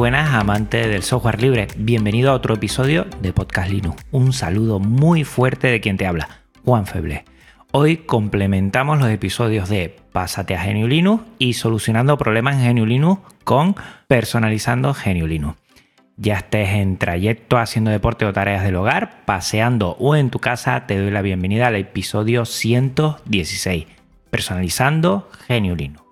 Buenas amantes del software libre, bienvenido a otro episodio de Podcast Linux. Un saludo muy fuerte de quien te habla, Juan Feble. Hoy complementamos los episodios de Pásate a Genio Linux y Solucionando problemas en Genio Linux con Personalizando Genio Linux. Ya estés en trayecto haciendo deporte o tareas del hogar, paseando o en tu casa, te doy la bienvenida al episodio 116, Personalizando Genio Linux.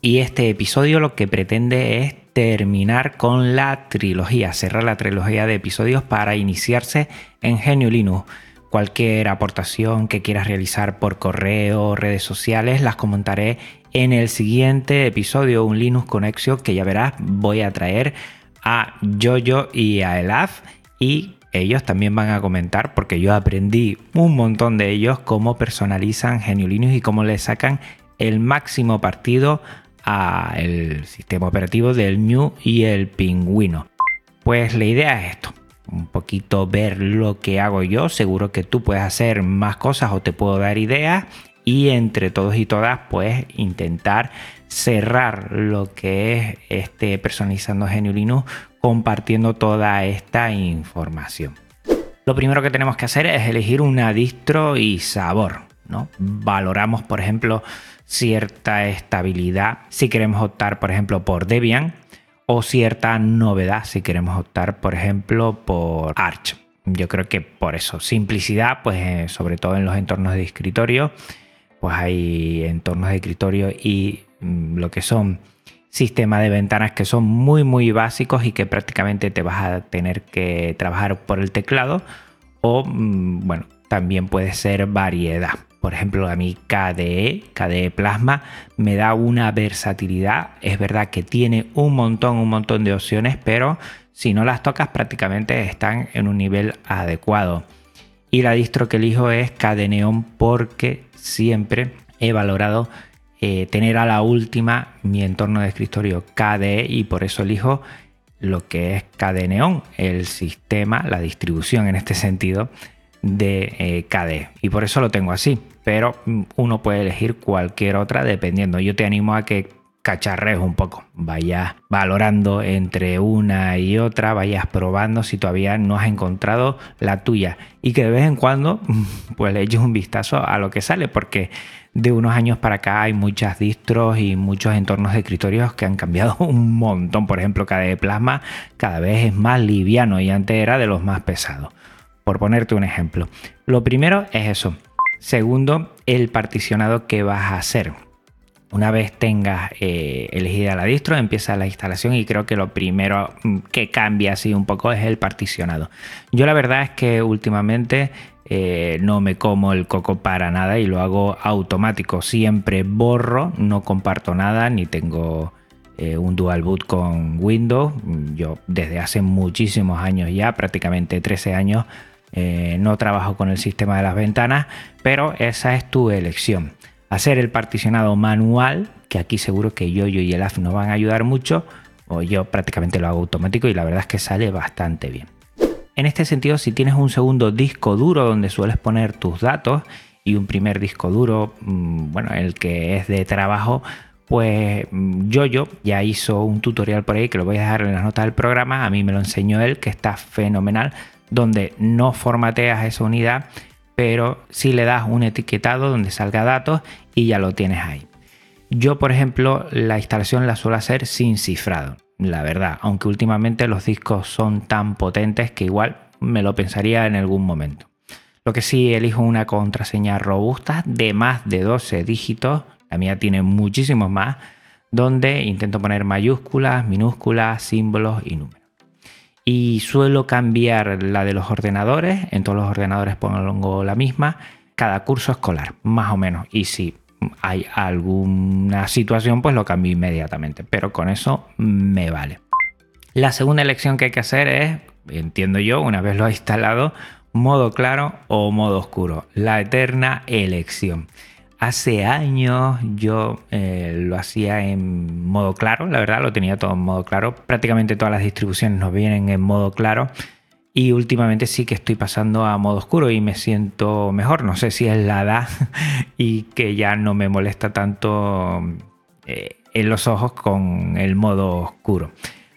Y este episodio lo que pretende es terminar con la trilogía, cerrar la trilogía de episodios para iniciarse en Genio Linux. Cualquier aportación que quieras realizar por correo redes sociales las comentaré en el siguiente episodio, un Linux Connection que ya verás voy a traer a Jojo y a Elaf y ellos también van a comentar porque yo aprendí un montón de ellos cómo personalizan Genio Linux y cómo le sacan el máximo partido el sistema operativo del New y el Pingüino. Pues la idea es esto, un poquito ver lo que hago yo, seguro que tú puedes hacer más cosas o te puedo dar ideas y entre todos y todas pues intentar cerrar lo que es este personalizando Genio Linux compartiendo toda esta información. Lo primero que tenemos que hacer es elegir una distro y sabor. ¿No? Valoramos, por ejemplo, cierta estabilidad si queremos optar, por ejemplo, por Debian o cierta novedad si queremos optar, por ejemplo, por Arch. Yo creo que por eso, simplicidad, pues eh, sobre todo en los entornos de escritorio, pues hay entornos de escritorio y mm, lo que son sistemas de ventanas que son muy muy básicos y que prácticamente te vas a tener que trabajar por el teclado o mm, bueno, también puede ser variedad. Por ejemplo, a mí KDE, KDE Plasma, me da una versatilidad. Es verdad que tiene un montón, un montón de opciones, pero si no las tocas prácticamente están en un nivel adecuado. Y la distro que elijo es KDE Neon porque siempre he valorado eh, tener a la última mi entorno de escritorio KDE y por eso elijo lo que es KDE Neon, el sistema, la distribución en este sentido de eh, KDE. Y por eso lo tengo así pero mm, uno puede elegir cualquier otra dependiendo. Yo te animo a que cacharrees un poco, vayas valorando entre una y otra, vayas probando si todavía no has encontrado la tuya y que de vez en cuando pues le eches un vistazo a lo que sale porque de unos años para acá hay muchas distros y muchos entornos de escritorios que han cambiado un montón. Por ejemplo, KDE Plasma cada vez es más liviano y antes era de los más pesados. Por ponerte un ejemplo. Lo primero es eso, Segundo, el particionado que vas a hacer. Una vez tengas eh, elegida la distro, empieza la instalación y creo que lo primero mm, que cambia así un poco es el particionado. Yo la verdad es que últimamente eh, no me como el coco para nada y lo hago automático. Siempre borro, no comparto nada, ni tengo eh, un dual boot con Windows. Yo desde hace muchísimos años ya, prácticamente 13 años, eh, no trabajo con el sistema de las ventanas, pero esa es tu elección. Hacer el particionado manual, que aquí seguro que yo, y el AF nos van a ayudar mucho, o yo prácticamente lo hago automático y la verdad es que sale bastante bien. En este sentido, si tienes un segundo disco duro donde sueles poner tus datos y un primer disco duro, mm, bueno, el que es de trabajo, pues mm, yo ya hizo un tutorial por ahí que lo voy a dejar en las notas del programa, a mí me lo enseñó él, que está fenomenal donde no formateas esa unidad, pero sí le das un etiquetado donde salga datos y ya lo tienes ahí. Yo, por ejemplo, la instalación la suelo hacer sin cifrado, la verdad, aunque últimamente los discos son tan potentes que igual me lo pensaría en algún momento. Lo que sí elijo una contraseña robusta de más de 12 dígitos, la mía tiene muchísimos más, donde intento poner mayúsculas, minúsculas, símbolos y números. Y suelo cambiar la de los ordenadores. En todos los ordenadores pongo la misma. Cada curso escolar, más o menos. Y si hay alguna situación, pues lo cambio inmediatamente. Pero con eso me vale. La segunda elección que hay que hacer es, entiendo yo, una vez lo he instalado, modo claro o modo oscuro. La eterna elección. Hace años yo eh, lo hacía en modo claro, la verdad lo tenía todo en modo claro. Prácticamente todas las distribuciones nos vienen en modo claro. Y últimamente sí que estoy pasando a modo oscuro y me siento mejor. No sé si es la edad y que ya no me molesta tanto eh, en los ojos con el modo oscuro.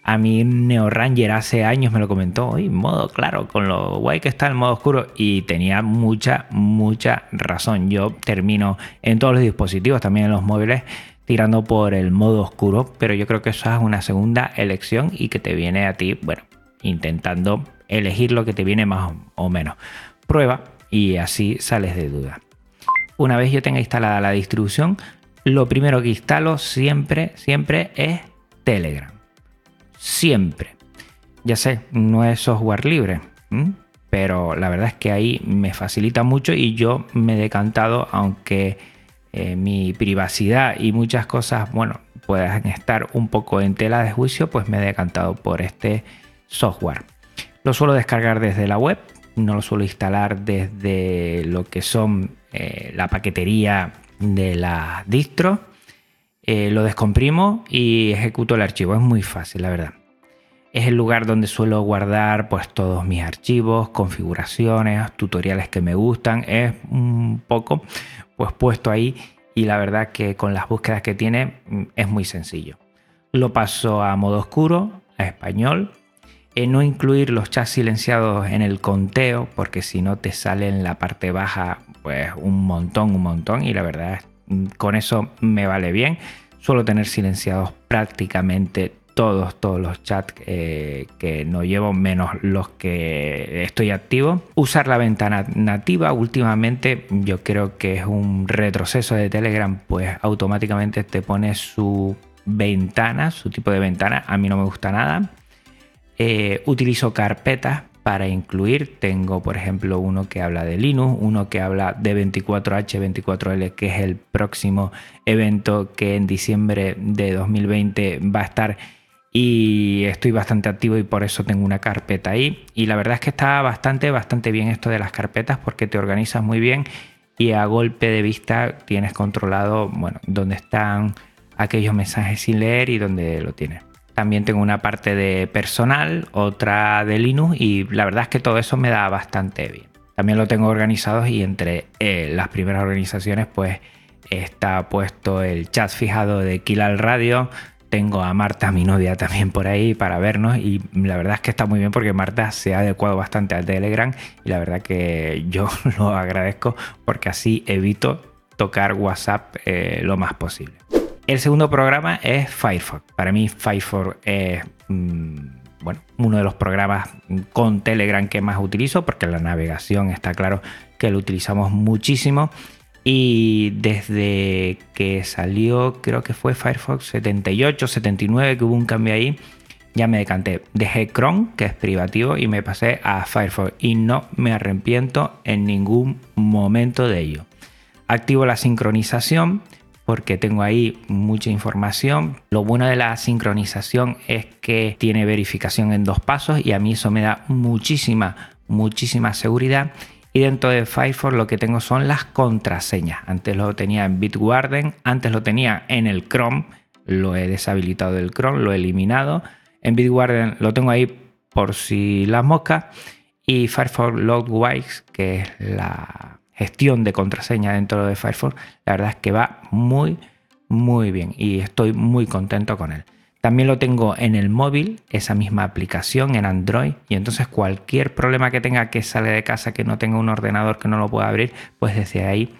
A mí Neo Ranger hace años me lo comentó, y modo claro, con lo guay que está el modo oscuro y tenía mucha, mucha razón. Yo termino en todos los dispositivos, también en los móviles, tirando por el modo oscuro, pero yo creo que eso es una segunda elección y que te viene a ti, bueno, intentando elegir lo que te viene más o menos. Prueba y así sales de duda. Una vez yo tenga instalada la distribución, lo primero que instalo siempre, siempre es Telegram siempre. Ya sé, no es software libre, pero la verdad es que ahí me facilita mucho y yo me he decantado, aunque eh, mi privacidad y muchas cosas, bueno, puedan estar un poco en tela de juicio, pues me he decantado por este software. Lo suelo descargar desde la web, no lo suelo instalar desde lo que son eh, la paquetería de la distro eh, lo descomprimo y ejecuto el archivo. Es muy fácil, la verdad. Es el lugar donde suelo guardar pues todos mis archivos, configuraciones, tutoriales que me gustan. Es un poco pues puesto ahí y la verdad que con las búsquedas que tiene mm, es muy sencillo. Lo paso a modo oscuro, a español. En no incluir los chats silenciados en el conteo, porque si no te sale en la parte baja pues un montón, un montón. Y la verdad es con eso me vale bien. Suelo tener silenciados prácticamente todos, todos los chats eh, que no llevo, menos los que estoy activo. Usar la ventana nativa últimamente yo creo que es un retroceso de Telegram, pues automáticamente te pone su ventana, su tipo de ventana. A mí no me gusta nada. Eh, utilizo carpetas para incluir. Tengo, por ejemplo, uno que habla de Linux, uno que habla de 24H24L, que es el próximo evento que en diciembre de 2020 va a estar y estoy bastante activo y por eso tengo una carpeta ahí. Y la verdad es que está bastante, bastante bien esto de las carpetas porque te organizas muy bien y a golpe de vista tienes controlado, bueno, dónde están aquellos mensajes sin leer y dónde lo tienes. También tengo una parte de personal, otra de Linux y la verdad es que todo eso me da bastante bien. También lo tengo organizado y entre eh, las primeras organizaciones pues está puesto el chat fijado de Kill al Radio. Tengo a Marta, mi novia, también por ahí para vernos y la verdad es que está muy bien porque Marta se ha adecuado bastante al Telegram y la verdad que yo lo agradezco porque así evito tocar WhatsApp eh, lo más posible. El segundo programa es Firefox. Para mí Firefox es mm, bueno, uno de los programas con Telegram que más utilizo porque la navegación está claro que lo utilizamos muchísimo. Y desde que salió, creo que fue Firefox 78, 79, que hubo un cambio ahí, ya me decanté. Dejé Chrome, que es privativo, y me pasé a Firefox. Y no me arrepiento en ningún momento de ello. Activo la sincronización porque tengo ahí mucha información. Lo bueno de la sincronización es que tiene verificación en dos pasos y a mí eso me da muchísima, muchísima seguridad. Dentro de Firefox lo que tengo son las contraseñas. Antes lo tenía en Bitwarden, antes lo tenía en el Chrome, lo he deshabilitado del Chrome, lo he eliminado. En Bitwarden lo tengo ahí por si las moscas. Y Firefox Logwise, que es la gestión de contraseña dentro de Firefox, la verdad es que va muy, muy bien y estoy muy contento con él. También lo tengo en el móvil, esa misma aplicación en Android, y entonces cualquier problema que tenga que sale de casa, que no tenga un ordenador que no lo pueda abrir, pues desde ahí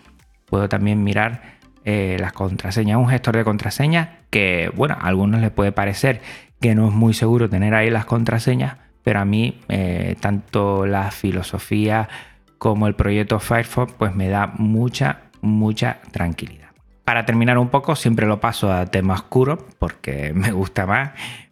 puedo también mirar eh, las contraseñas. Un gestor de contraseñas que, bueno, a algunos les puede parecer que no es muy seguro tener ahí las contraseñas, pero a mí eh, tanto la filosofía como el proyecto Firefox, pues me da mucha, mucha tranquilidad. Para terminar un poco, siempre lo paso a tema oscuro porque me gusta más,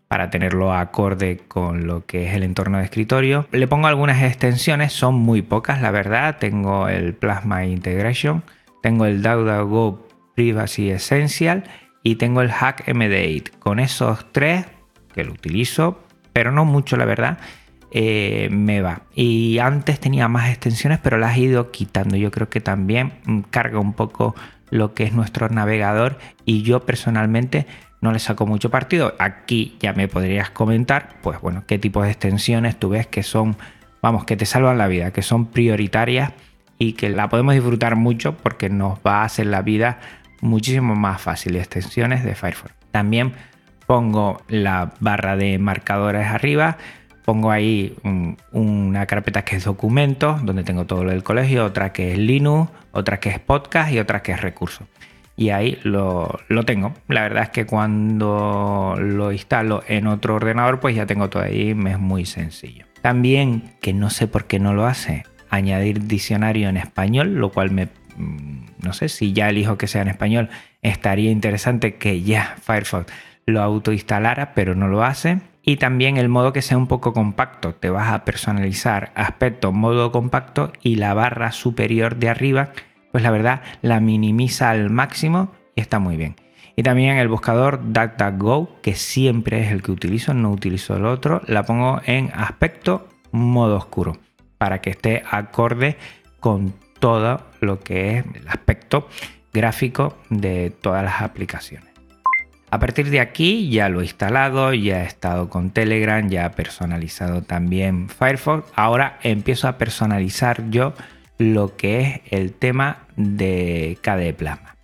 para tenerlo acorde con lo que es el entorno de escritorio. Le pongo algunas extensiones, son muy pocas la verdad. Tengo el Plasma Integration, tengo el DuckDuckGo Privacy Essential y tengo el Hack MD8. Con esos tres, que lo utilizo, pero no mucho la verdad, eh, me va. Y antes tenía más extensiones, pero las he ido quitando. Yo creo que también mm, carga un poco lo que es nuestro navegador y yo personalmente no le saco mucho partido. Aquí ya me podrías comentar, pues bueno, qué tipo de extensiones tú ves que son, vamos, que te salvan la vida, que son prioritarias y que la podemos disfrutar mucho porque nos va a hacer la vida muchísimo más fácil. Extensiones de Firefox. También pongo la barra de marcadores arriba. Pongo ahí una carpeta que es documentos, donde tengo todo lo del colegio, otra que es Linux, otra que es podcast y otra que es recursos y ahí lo, tengo. La verdad es que cuando lo instalo en otro ordenador, pues ya tengo todo ahí, es muy sencillo. También, que no sé por qué no lo hace, añadir diccionario en español, lo cual me... Mm, no sé si ya elijo que sea en español, estaría interesante que ya Firefox lo autoinstalara, pero no lo hace. Y también el modo que sea un poco compacto. Te vas a personalizar aspecto modo compacto y la barra superior de arriba pues la verdad la minimiza al máximo y está muy bien. Y también el buscador DuckDuckGo, que siempre es el que utilizo, no utilizo el otro, la pongo en aspecto modo oscuro para que esté acorde con todo lo que es el aspecto gráfico de todas las aplicaciones. A partir de aquí ya lo he instalado, ya he estado con Telegram, ya he personalizado también Firefox. Ahora empiezo a personalizar yo lo que es el tema de KDE Plasma.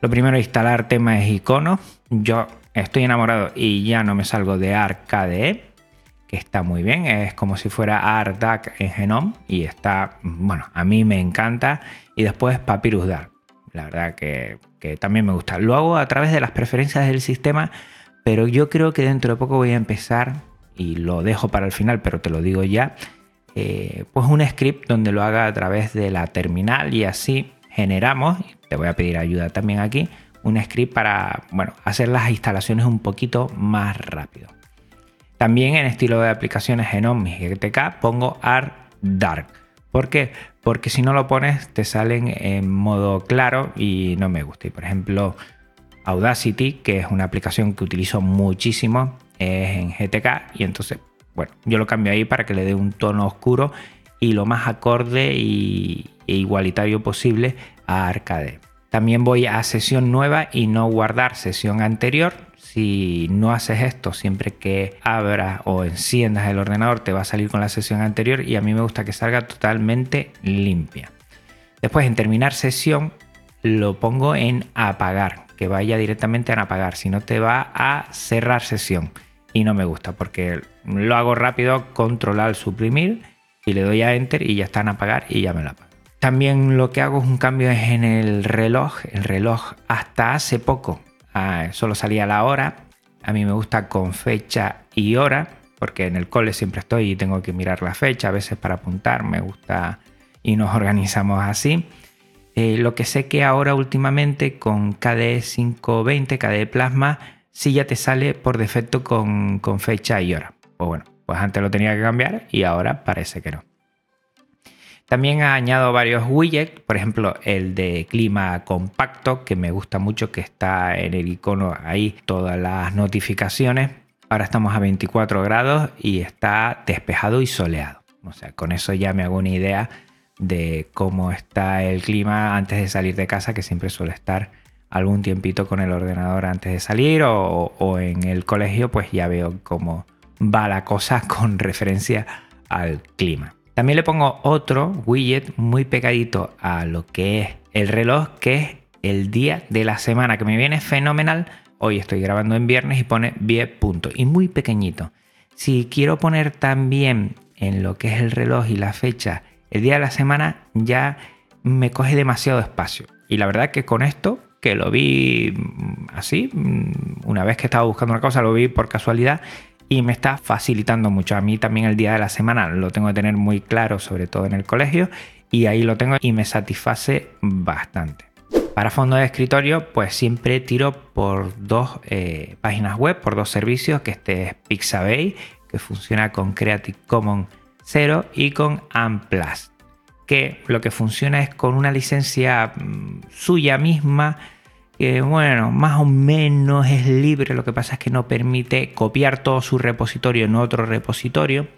Lo primero es instalar temas iconos. Yo estoy enamorado y ya no me salgo de ArcKDE, que está muy bien. Es como si fuera ArcDAC en Genome y está, bueno, a mí me encanta. Y después Papyrus Dark. La verdad que, también me gusta. Lo hago a través de las preferencias del sistema, pero yo creo que dentro de poco voy a empezar, y lo dejo para el final, pero te lo digo ya, eh, pues un script donde lo haga a través de la terminal y así generamos, te voy a pedir ayuda también aquí, un script para bueno, hacer las instalaciones un poquito más rápido. También en estilo de aplicaciones Genome y GTK pongo Art Dark. ¿Por qué? Porque si no lo pones te salen en modo claro y no me gusta. Y por ejemplo, Audacity, que es una aplicación que utilizo muchísimo, es en GTK y entonces bueno, yo lo cambio ahí para que le dé un tono oscuro y lo más acorde y, e igualitario posible a Arcade. También voy a sesión nueva y no guardar sesión anterior. Si no haces esto, siempre que abras o enciendas el ordenador te va a salir con la sesión anterior y a mí me gusta que salga totalmente limpia. Después en terminar sesión lo pongo en apagar, que vaya directamente a apagar, si no te va a cerrar sesión y no me gusta porque lo hago rápido, control al suprimir y le doy a enter y ya está en apagar y ya me la apago. También lo que hago es un cambio en el reloj. El reloj hasta hace poco ah, solo salía la hora. A mí me gusta con fecha y hora porque en el cole siempre estoy y tengo que mirar la fecha a veces para apuntar. Me gusta y nos organizamos así. Eh, lo que sé que ahora últimamente con KDE 520, KDE Plasma, si ya te sale por defecto con, fecha y hora. Pues bueno, pues antes lo tenía que cambiar y ahora parece que no. También añado varios widgets, por ejemplo el de clima compacto, que me gusta mucho, que está en el icono ahí todas las notificaciones. Ahora estamos a 24 grados y está despejado y soleado. O sea, con eso ya me hago una idea de cómo está el clima antes de salir de casa, que siempre suele estar algún tiempito con el ordenador antes de salir o, en el colegio, pues ya veo cómo va la cosa con referencia al clima. También le pongo otro widget muy pegadito a lo que es el reloj, que es el día de la semana, que me viene fenomenal. Hoy estoy grabando en viernes y pone 10 puntos y muy pequeñito. Si quiero poner también en lo que es el reloj y la fecha el día de la semana, ya me coge demasiado espacio. Y la verdad que con esto que lo vi mm, así, mm, una vez que estaba buscando una cosa, lo vi por casualidad y me está facilitando mucho. A mí también el día de la semana lo tengo que tener muy claro, sobre todo en el colegio, y ahí lo tengo y me satisface bastante. Para fondo de escritorio, pues siempre tiro por dos eh, páginas web, por dos servicios, que este es Pixabay, que funciona con Creative Commons 0 y con Amplas, que lo que funciona es con una licencia mm, suya misma, que bueno, más o menos es libre, lo que pasa es que no permite copiar todo su repositorio en otro repositorio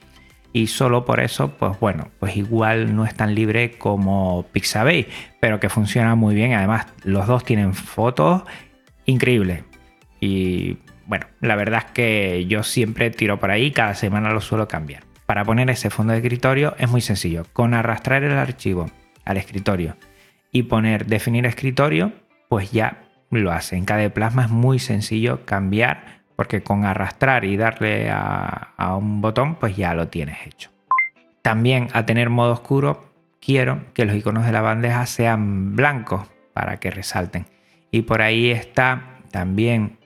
y solo por eso, pues bueno, pues igual no es tan libre como Pixabay, pero que funciona muy bien. Además, los dos tienen fotos increíbles. Y bueno, la verdad es que yo siempre tiro por ahí, cada semana lo suelo cambiar. Para poner ese fondo de escritorio es muy sencillo. Con arrastrar el archivo al escritorio y poner definir escritorio, pues ya lo hace. En KDE Plasma es muy sencillo cambiar porque con arrastrar y darle a, un botón, pues ya lo tienes hecho. También a tener modo oscuro, quiero que los iconos de la bandeja sean blancos para que resalten. Y por ahí está también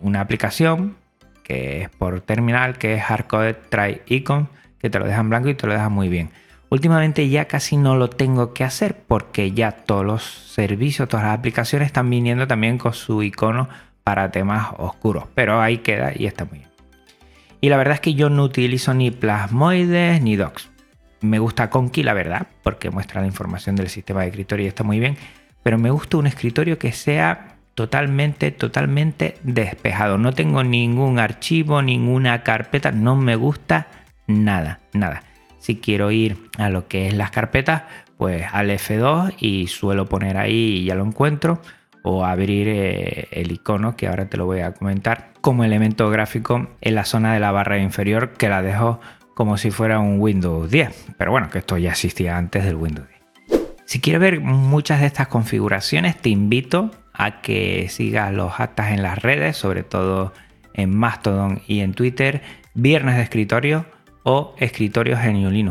una aplicación que es por terminal, que es Hardcoded Try Icon, que te lo deja en blanco y te lo deja muy bien. Últimamente ya casi no lo tengo que hacer porque ya todos los servicios, todas las aplicaciones están viniendo también con su icono para temas oscuros, pero ahí queda y está muy bien. Y la verdad es que yo no utilizo ni plasmoides ni docs. Me gusta Conky, la verdad, porque muestra la información del sistema de escritorio y está muy bien, pero me gusta un escritorio que sea totalmente, totalmente despejado. No tengo ningún archivo, ninguna carpeta, no me gusta nada, nada. Si quiero ir a lo que es las carpetas, pues al F2 y suelo poner ahí y ya lo encuentro o abrir eh, el icono que ahora te lo voy a comentar como elemento gráfico en la zona de la barra inferior que la dejo como si fuera un Windows 10 pero bueno que esto ya existía antes del Windows 10 si quieres ver muchas de estas configuraciones te invito a que sigas los actas en las redes sobre todo en Mastodon y en Twitter. Viernes de escritorio o escritorios.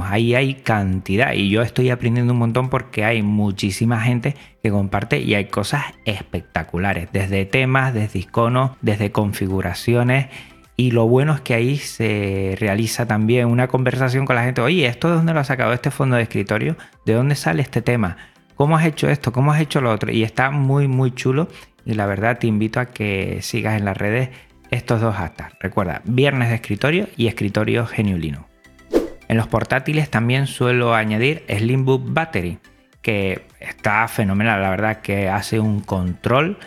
Ahí hay cantidad y yo estoy aprendiendo un montón porque hay muchísima gente que comparte y hay cosas espectaculares, desde temas, desde iconos, desde configuraciones. Y lo bueno es que ahí se realiza también una conversación con la gente. Oye, ¿esto de dónde lo has sacado este fondo de escritorio? ¿De dónde sale este tema? ¿Cómo has hecho esto? ¿Cómo has hecho lo otro? Y está muy, muy chulo. Y la verdad te invito a que sigas en las redes estos dos hashtags. Recuerda, viernes de escritorio y escritorio geniulino. En los portátiles también suelo añadir Slimbook Battery, que está fenomenal, la verdad que hace un control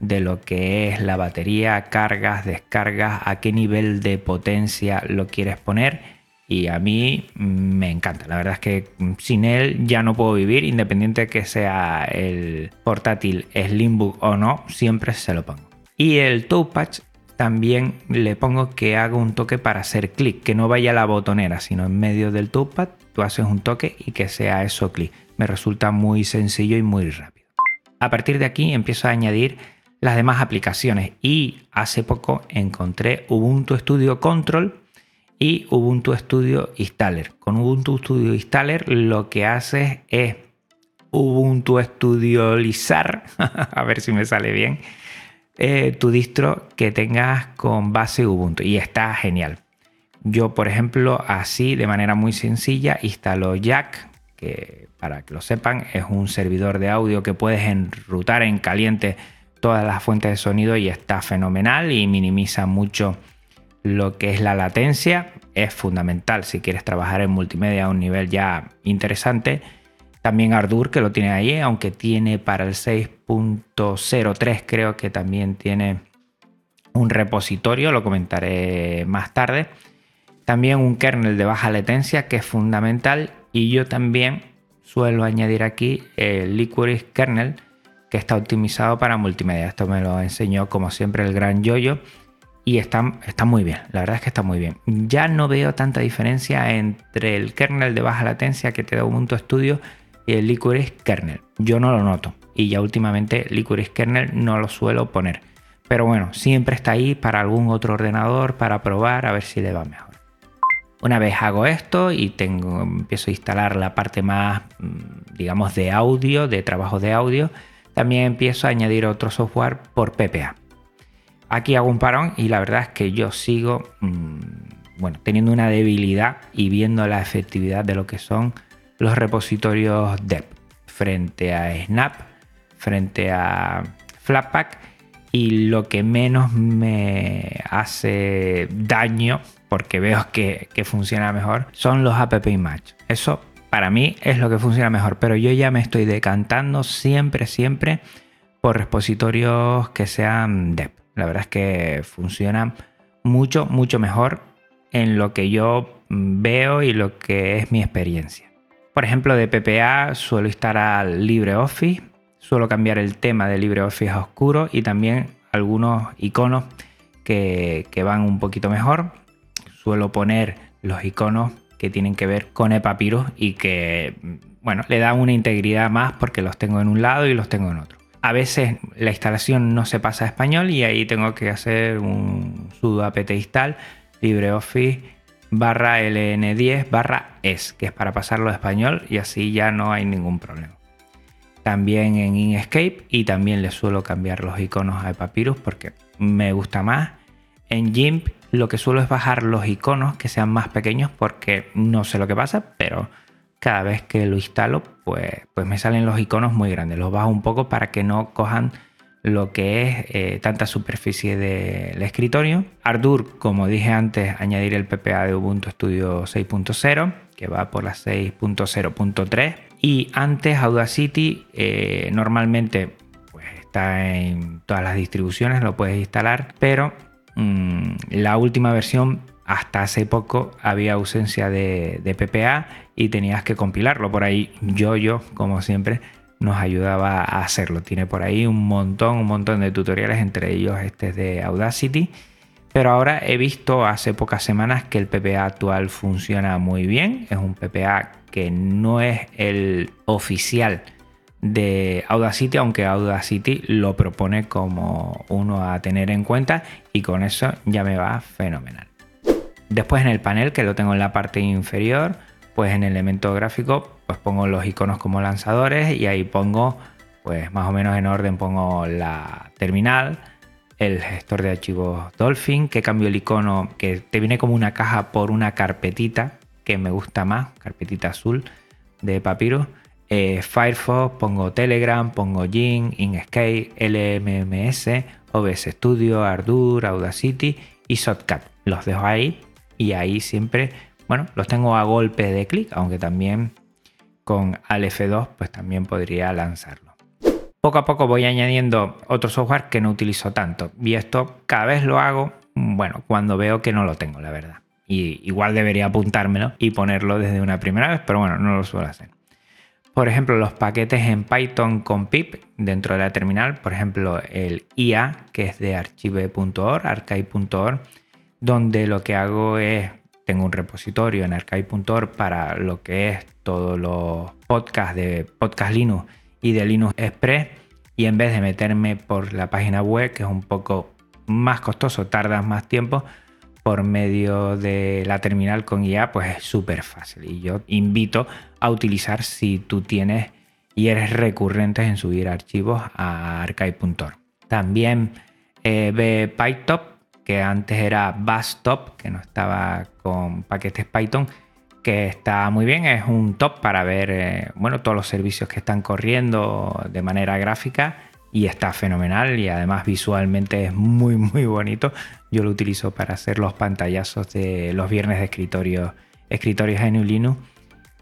de lo que es la batería, cargas, descargas, a qué nivel de potencia lo quieres poner. Y a mí me encanta. La verdad es que sin él ya no puedo vivir, independiente de que sea el portátil Slimbook o no, siempre se lo pongo. Y el Touchpad también le pongo que haga un toque para hacer clic, que no vaya a la botonera, sino en medio del touchpad tú haces un toque y que sea eso clic. Me resulta muy sencillo y muy rápido. A partir de aquí empiezo a añadir las demás aplicaciones y hace poco encontré Ubuntu Studio Control y Ubuntu Studio Installer. Con Ubuntu Studio Installer lo que haces es Ubuntu Studiolizar, a ver si me sale bien, eh, tu distro que tengas con base Ubuntu y está genial. Yo, por ejemplo, así de manera muy sencilla instalo Jack, que para que lo sepan es un servidor de audio que puedes enrutar en caliente todas las fuentes de sonido y está fenomenal y minimiza mucho lo que es la latencia. Es fundamental si quieres trabajar en multimedia a un nivel ya interesante también Ardour, que lo tiene ahí, aunque tiene para el 6.03, creo que también tiene un repositorio, lo comentaré más tarde. También un kernel de baja latencia, que es fundamental. Y yo también suelo añadir aquí el Liquid kernel, que está optimizado para multimedia. Esto me lo enseñó, como siempre, el gran Yoyo. Y está, está muy bien, la verdad es que está muy bien. Ya no veo tanta diferencia entre el kernel de baja latencia que te da Ubuntu Studio y el Licorice Kernel. Yo no lo noto y ya últimamente Licorice Kernel no lo suelo poner. Pero bueno, siempre está ahí para algún otro ordenador para probar a ver si le va mejor. Una vez hago esto y tengo, empiezo a instalar la parte más, mm, digamos, de audio, de trabajo de audio, también empiezo a añadir otro software por PPA. Aquí hago un parón y la verdad es que yo sigo, mm, bueno, teniendo una debilidad y viendo la efectividad de lo que son los repositorios DEP frente a Snap, frente a Flatpak y lo que menos me hace daño, porque veo que, funciona mejor, son los app match. Eso para mí es lo que funciona mejor, pero yo ya me estoy decantando siempre, siempre por repositorios que sean DEP. La verdad es que funcionan mucho, mucho mejor en lo que yo veo y lo que es mi experiencia. Por ejemplo, de PPA suelo instalar LibreOffice, suelo cambiar el tema de LibreOffice a oscuro y también algunos iconos que, van un poquito mejor. Suelo poner los iconos que tienen que ver con Epapyrus y que, bueno, le dan una integridad más porque los tengo en un lado y los tengo en otro. A veces la instalación no se pasa a español y ahí tengo que hacer un sudo apt install LibreOffice barra ln10 barra es, que es para pasarlo a español y así ya no hay ningún problema. También en Inkscape y también le suelo cambiar los iconos a Papyrus porque me gusta más. En GIMP lo que suelo es bajar los iconos que sean más pequeños porque no sé lo que pasa, pero cada vez que lo instalo pues, pues me salen los iconos muy grandes. Los bajo un poco para que no cojan lo que es eh, tanta superficie del escritorio. Ardour, como dije antes, añadir el PPA de Ubuntu Studio 6.0, que va por la 6.0.3. Y antes Audacity, eh, normalmente pues, está en todas las distribuciones, lo puedes instalar, pero mm, la última versión hasta hace poco había ausencia de, de, PPA y tenías que compilarlo. Por ahí yo, yo, como siempre, nos ayudaba a hacerlo. Tiene por ahí un montón, un montón de tutoriales, entre ellos este de Audacity. Pero ahora he visto hace pocas semanas que el PPA actual funciona muy bien. Es un PPA que no es el oficial de Audacity, aunque Audacity lo propone como uno a tener en cuenta y con eso ya me va fenomenal. Después en el panel, que lo tengo en la parte inferior, pues en el elemento gráfico pues pongo los iconos como lanzadores y ahí pongo pues más o menos en orden pongo la terminal, el gestor de archivos Dolphin, que cambio el icono que te viene como una caja por una carpetita que me gusta más, carpetita azul de Papyrus. Eh, Firefox, pongo Telegram, pongo Jing, Inkscape, LMMS, OBS Studio, Ardour, Audacity y Shotcut. Los dejo ahí y ahí siempre bueno, los tengo a golpe de clic, aunque también con Aleph 2 pues también podría lanzarlo. Poco a poco voy añadiendo otro software que no utilizo tanto y esto cada vez lo hago, bueno, cuando veo que no lo tengo, la verdad. Y igual debería apuntármelo y ponerlo desde una primera vez, pero bueno, no lo suelo hacer. Por ejemplo, los paquetes en Python con pip dentro de la terminal, por ejemplo, el IA, que es de archive.org, archive.org, donde lo que hago es tengo un repositorio en archive.org para lo que es todos los podcasts de Podcast Linux y de Linux Express. Y en vez de meterme por la página web, que es un poco más costoso, tardas más tiempo, por medio de la terminal con IA, pues es súper fácil. Y yo invito a utilizar si tú tienes y eres recurrente en subir archivos a archive.org. También eh, ve PyTop que antes era Bastop, que no estaba con paquetes Python, que está muy bien, es un top para ver eh, bueno, todos los servicios que están corriendo de manera gráfica y está fenomenal y además visualmente es muy muy bonito. Yo lo utilizo para hacer los pantallazos de los viernes de escritorio, escritorios en Linux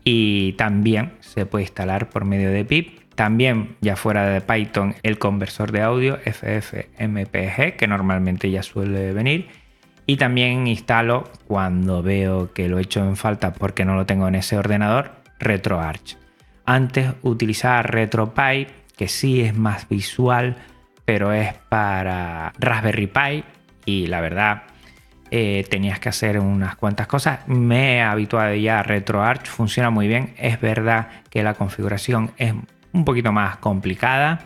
y también se puede instalar por medio de pip también ya fuera de Python el conversor de audio FFmpeg que normalmente ya suele venir. Y también instalo cuando veo que lo he hecho en falta porque no lo tengo en ese ordenador, RetroArch. Antes utilizaba RetroPie, que sí es más visual, pero es para Raspberry Pi y la verdad eh, tenías que hacer unas cuantas cosas. Me he habituado ya a RetroArch, funciona muy bien. Es verdad que la configuración es un poquito más complicada,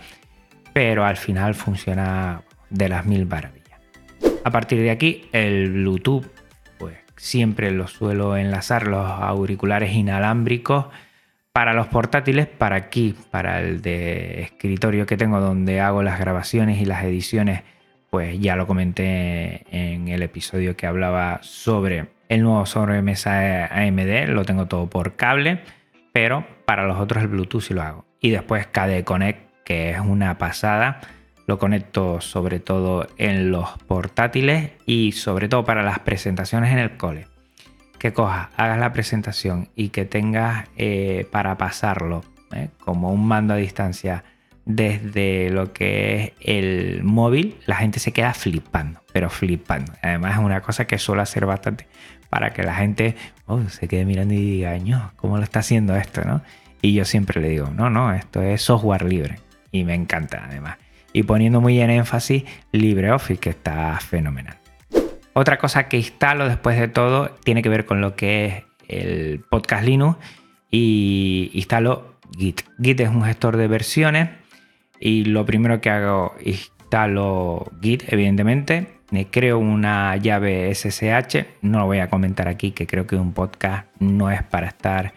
pero al final funciona de las mil maravillas. A partir de aquí, el Bluetooth, pues siempre lo suelo enlazar los auriculares inalámbricos para los portátiles, para aquí, para el de escritorio que tengo donde hago las grabaciones y las ediciones, pues ya lo comenté en el episodio que hablaba sobre el nuevo sobremesa AMD, lo tengo todo por cable, pero para los otros el Bluetooth sí lo hago y después KDE Connect que es una pasada. Lo conecto sobre todo en los portátiles y sobre todo para las presentaciones en el cole. Que cojas, hagas la presentación y que tengas eh, para pasarlo ¿eh? como un mando a distancia desde lo que es el móvil, la gente se queda flipando, pero flipando. Además es una cosa que suelo hacer bastante para que la gente oh, se quede mirando y diga, ¿cómo lo está haciendo esto? ¿no? Y yo siempre le digo, no, no, esto es software libre. Y me encanta además. Y poniendo muy en énfasis LibreOffice, que está fenomenal. Otra cosa que instalo después de todo tiene que ver con lo que es el podcast Linux y instalo Git. Git es un gestor de versiones y lo primero que hago, instalo Git, evidentemente. Me creo una llave SSH. No lo voy a comentar aquí, que creo que un podcast no es para estar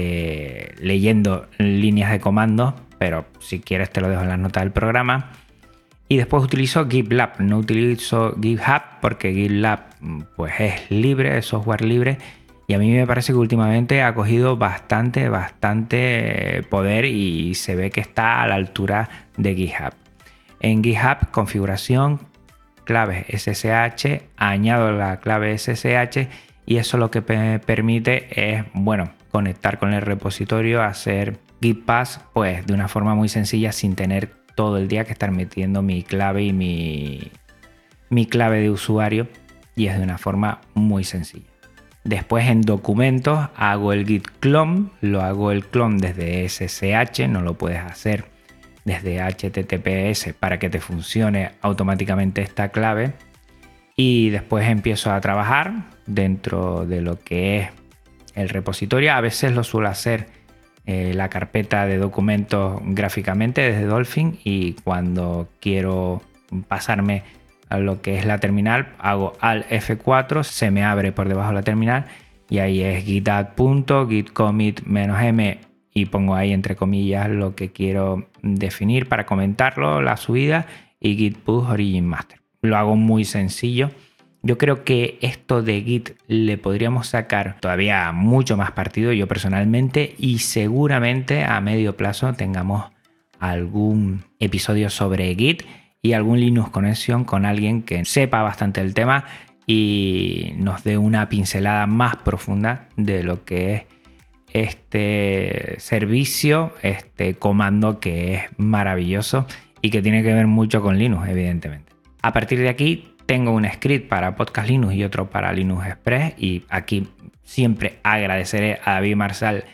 eh, leyendo líneas de comando, pero si quieres te lo dejo en las notas del programa. Y después utilizo GitLab, no utilizo GitHub porque GitLab pues es libre, es software libre y a mí me parece que últimamente ha cogido bastante, bastante poder y se ve que está a la altura de GitHub. En GitHub, configuración, claves SSH, añado la clave SSH y eso lo que permite es, bueno, conectar con el repositorio, hacer Git Pass, pues de una forma muy sencilla sin tener todo el día que estar metiendo mi clave y mi, mi clave de usuario y es de una forma muy sencilla. Después en documentos hago el git clone, lo hago el clone desde SSH, no lo puedes hacer desde HTTPS para que te funcione automáticamente esta clave. Y después empiezo a trabajar dentro de lo que es el repositorio. A veces lo suelo hacer eh, la carpeta de documentos gráficamente desde Dolphin y cuando quiero pasarme a lo que es la terminal, hago al F4, se me abre por debajo de la terminal y ahí es gitadd.gitcommit-m y pongo ahí entre comillas lo que quiero definir para comentarlo, la subida y git push origin master. Lo hago muy sencillo. Yo creo que esto de Git le podríamos sacar todavía mucho más partido yo personalmente y seguramente a medio plazo tengamos algún episodio sobre Git y algún Linux conexión con alguien que sepa bastante el tema y nos dé una pincelada más profunda de lo que es este servicio, este comando que es maravilloso y que tiene que ver mucho con Linux, evidentemente. A partir de aquí tengo un script para Podcast Linux y otro para Linux Express y aquí siempre agradeceré a David Marsal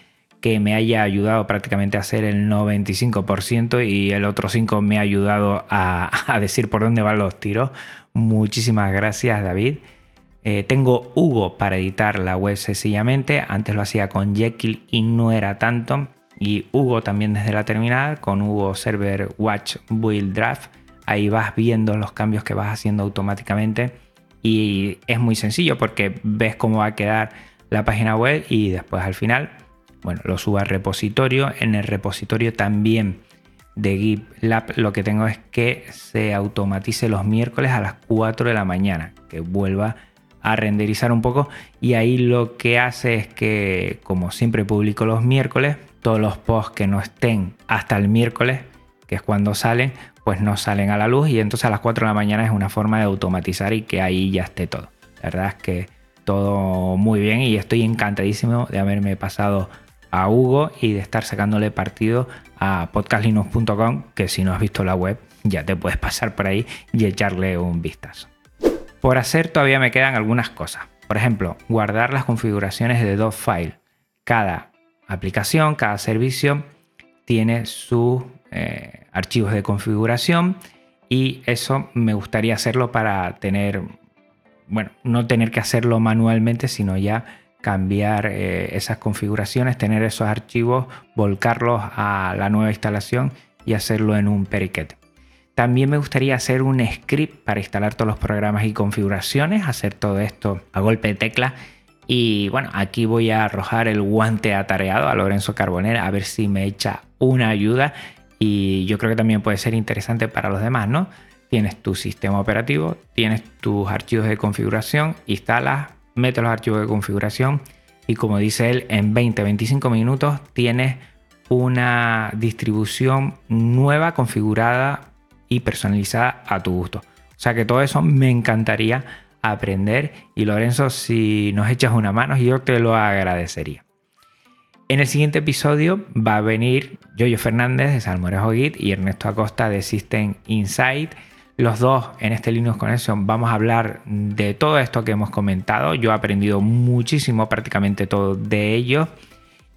que me haya ayudado prácticamente a hacer el 95% y el otro 5% me ha ayudado a, decir por dónde van los tiros. Muchísimas gracias David. Eh, tengo Hugo para editar la web sencillamente. Antes lo hacía con Jekyll y no era tanto. Y Hugo también desde la terminal con Hugo Server Watch Build Draft. Ahí vas viendo los cambios que vas haciendo automáticamente. Y es muy sencillo porque ves cómo va a quedar la página web y después al final bueno, lo subo al repositorio. En el repositorio también de GitLab lo que tengo es que se automatice los miércoles a las 4 de la mañana, que vuelva a renderizar un poco y ahí lo que hace es que como siempre publico los miércoles, todos los posts que no estén hasta el miércoles, que es cuando salen, pues no salen a la luz y entonces a las 4 de la mañana es una forma de automatizar y que ahí ya esté todo. La verdad es que todo muy bien y estoy encantadísimo de haberme pasado a Hugo y de estar sacándole partido a podcastlinux.com, que si no has visto la web ya te puedes pasar por ahí y echarle un vistazo. Por hacer todavía me quedan algunas cosas. Por ejemplo, guardar las configuraciones de dos files. Cada aplicación, cada servicio tiene sus eh, archivos de configuración y eso me gustaría hacerlo para tener, bueno, no tener que hacerlo manualmente, sino ya cambiar eh, esas configuraciones, tener esos archivos, volcarlos a la nueva instalación y hacerlo en un periquete. También me gustaría hacer un script para instalar todos los programas y configuraciones, hacer todo esto a golpe de tecla. Y bueno, aquí voy a arrojar el guante atareado a Lorenzo Carbonera a ver si me echa una ayuda. Y yo creo que también puede ser interesante para los demás, ¿no? Tienes tu sistema operativo, tienes tus archivos de configuración, instalas, mete los archivos de configuración y como dice él, en 20-25 minutos tienes una distribución nueva, configurada y personalizada a tu gusto. O sea que todo eso me encantaría aprender y Lorenzo, si nos echas una mano, yo te lo agradecería. En el siguiente episodio va a venir Yoyo Fernández de Salmorejo Git y Ernesto Acosta de System Insight. Los dos en este Linux Connection vamos a hablar de todo esto que hemos comentado. Yo he aprendido muchísimo, prácticamente todo de ello.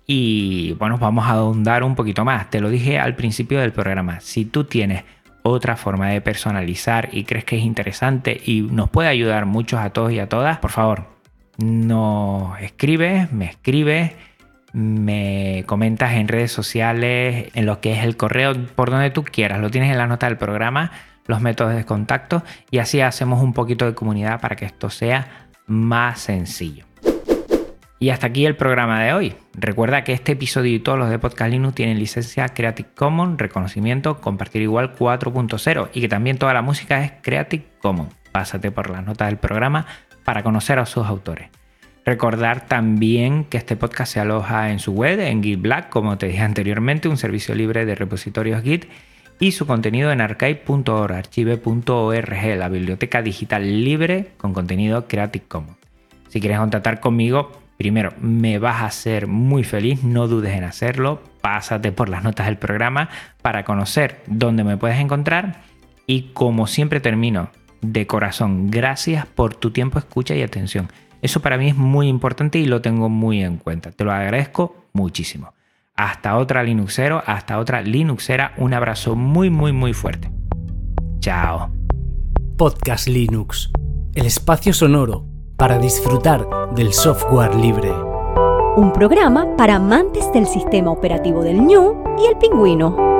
Y bueno, vamos a ahondar un poquito más. Te lo dije al principio del programa. Si tú tienes otra forma de personalizar y crees que es interesante y nos puede ayudar muchos a todos y a todas, por favor, nos escribes, me escribes, me comentas en redes sociales, en lo que es el correo, por donde tú quieras. Lo tienes en la nota del programa, los métodos de contacto y así hacemos un poquito de comunidad para que esto sea más sencillo. Y hasta aquí el programa de hoy. Recuerda que este episodio y todos los de Podcast Linux tienen licencia Creative Commons, reconocimiento, compartir igual 4.0 y que también toda la música es Creative Commons. Pásate por las notas del programa para conocer a sus autores. Recordar también que este podcast se aloja en su web, en Git Black, como te dije anteriormente, un servicio libre de repositorios Git, y su contenido en archive.org, archive.org, la biblioteca digital libre con contenido Creative Commons. Si quieres contactar conmigo, Primero, me vas a hacer muy feliz, no dudes en hacerlo, pásate por las notas del programa para conocer dónde me puedes encontrar y como siempre termino, de corazón, gracias por tu tiempo, escucha y atención. Eso para mí es muy importante y lo tengo muy en cuenta. Te lo agradezco muchísimo. Hasta otra Linuxero, hasta otra Linuxera, un abrazo muy muy muy fuerte. Chao. Podcast Linux, el espacio sonoro para disfrutar del software libre. Un programa para amantes del sistema operativo del ñu y el pingüino.